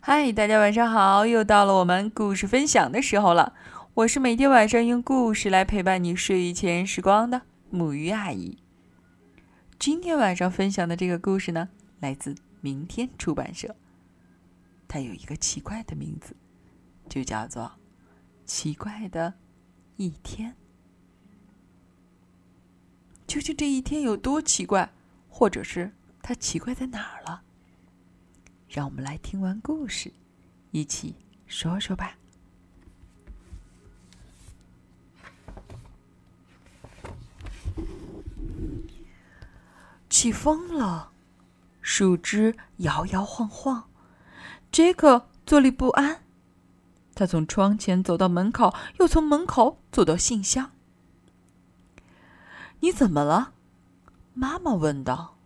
嗨，大家晚上好！又到了我们故事分享的时候了。我是每天晚上用故事来陪伴你睡前时光的母鱼阿姨。今天晚上分享的这个故事呢，来自明天出版社。它有一个奇怪的名字，就叫做《奇怪的一天》。究竟这一天有多奇怪，或者是它奇怪在哪儿了？让我们来听完故事，一起说说吧。起风了，树枝摇摇晃晃，杰克坐立不安。他从窗前走到门口，又从门口走到信箱。你怎么了？妈妈问道。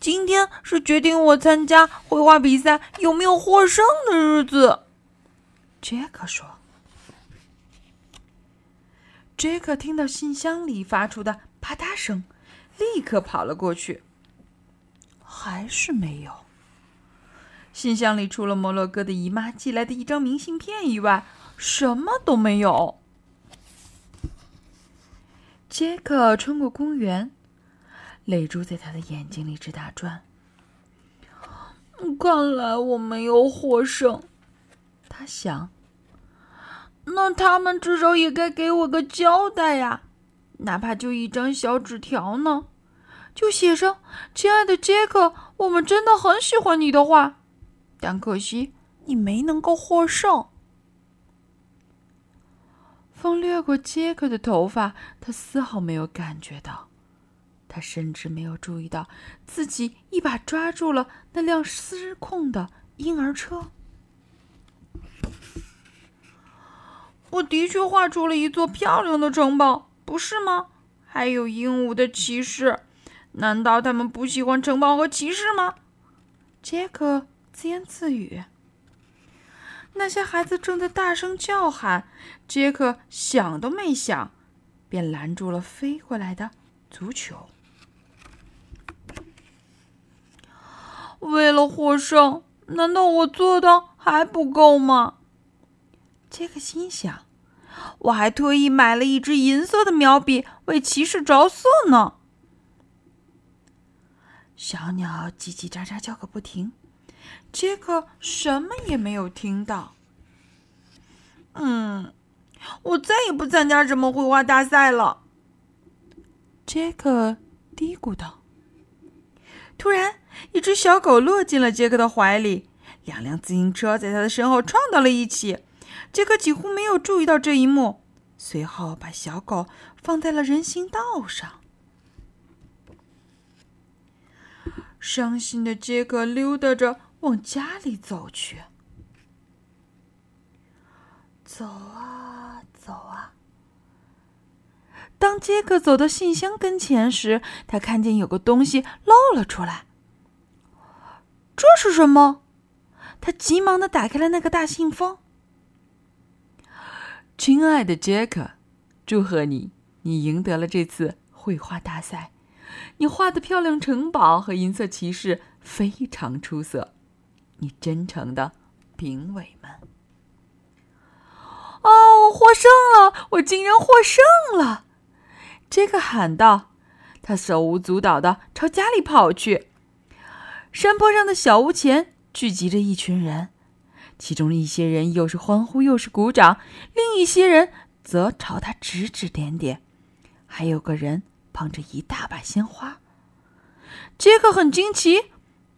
今天是决定我参加绘画比赛有没有获胜的日子，杰克说。杰克听到信箱里发出的啪嗒声，立刻跑了过去。还是没有。信箱里除了摩洛哥的姨妈寄来的一张明信片以外，什么都没有。杰克穿过公园。泪珠在他的眼睛里直打转。看来我没有获胜，他想。那他们至少也该给我个交代呀，哪怕就一张小纸条呢，就写上“亲爱的杰克，我们真的很喜欢你”的话。但可惜你没能够获胜。风掠过杰克的头发，他丝毫没有感觉到。他甚至没有注意到自己一把抓住了那辆失控的婴儿车。我的确画出了一座漂亮的城堡，不是吗？还有鹦鹉的骑士，难道他们不喜欢城堡和骑士吗？杰克自言自语。那些孩子正在大声叫喊，杰克想都没想，便拦住了飞过来的足球。为了获胜，难道我做的还不够吗？杰克心想：“我还特意买了一支银色的描笔，为骑士着色呢。”小鸟叽叽喳喳叫个不停，杰克什么也没有听到。嗯，我再也不参加什么绘画大赛了。杰克嘀咕道。突然。一只小狗落进了杰克的怀里，两辆自行车在他的身后撞到了一起。杰克几乎没有注意到这一幕，随后把小狗放在了人行道上。伤心的杰克溜达着往家里走去。走啊走啊，当杰克走到信箱跟前时，他看见有个东西露了出来。这是什么？他急忙的打开了那个大信封。亲爱的杰克，祝贺你，你赢得了这次绘画大赛。你画的漂亮城堡和银色骑士非常出色。你真诚的评委们。哦，我获胜了！我竟然获胜了！杰克喊道，他手舞足蹈的朝家里跑去。山坡上的小屋前聚集着一群人，其中一些人又是欢呼又是鼓掌，另一些人则朝他指指点点，还有个人捧着一大把鲜花。杰克很惊奇，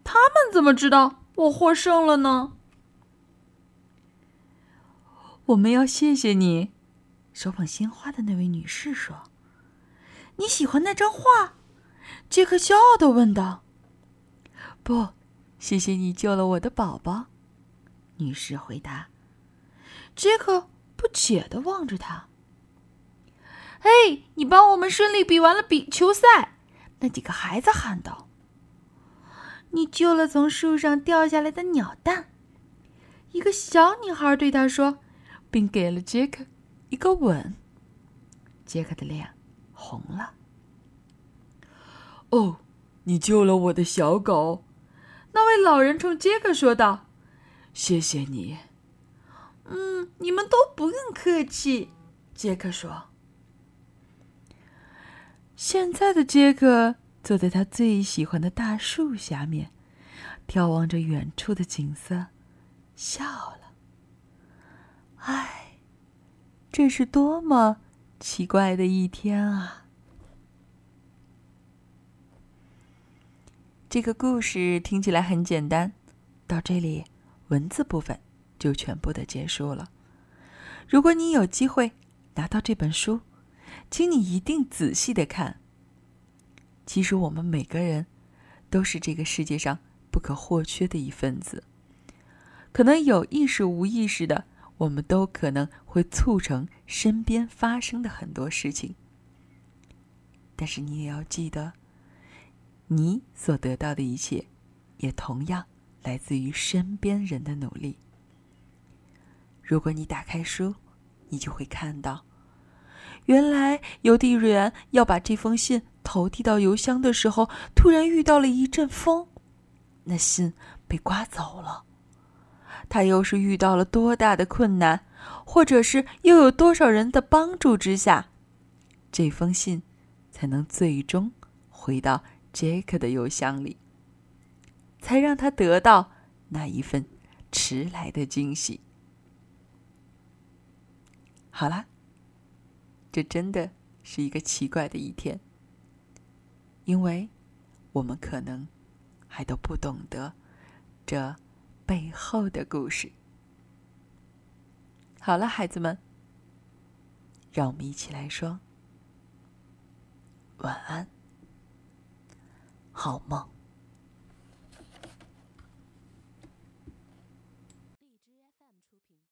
他们怎么知道我获胜了呢？我们要谢谢你，手捧鲜花的那位女士说：“你喜欢那张画？”杰克骄傲的问道。不，谢谢你救了我的宝宝，女士回答。杰克不解的望着他。嘿，你帮我们顺利比完了比球赛，那几个孩子喊道。你救了从树上掉下来的鸟蛋，一个小女孩对他说，并给了杰克一个吻。杰克的脸红了。哦，你救了我的小狗。那位老人冲杰克说道：“谢谢你。嗯，你们都不用客气。杰克说。现在的杰克坐在他最喜欢的大树下面，眺望着远处的景色，笑了。唉，这是多么奇怪的一天啊！这个故事听起来很简单，到这里，文字部分就全部的结束了。如果你有机会拿到这本书，请你一定仔细的看。其实我们每个人都是这个世界上不可或缺的一份子。可能有意识、无意识的，我们都可能会促成身边发生的很多事情。但是你也要记得，你所得到的一切，也同样来自于身边人的努力。如果你打开书，你就会看到。原来邮递员要把这封信投递到邮箱的时候，突然遇到了一阵风，那信被刮走了。他又是遇到了多大的困难，或者是又有多少人的帮助之下，这封信才能最终回到杰克的邮箱里，才让他得到那一份迟来的惊喜。好了。这真的是一个奇怪的一天，因为我们可能还都不懂得这背后的故事。好了，孩子们，让我们一起来说晚安，好梦。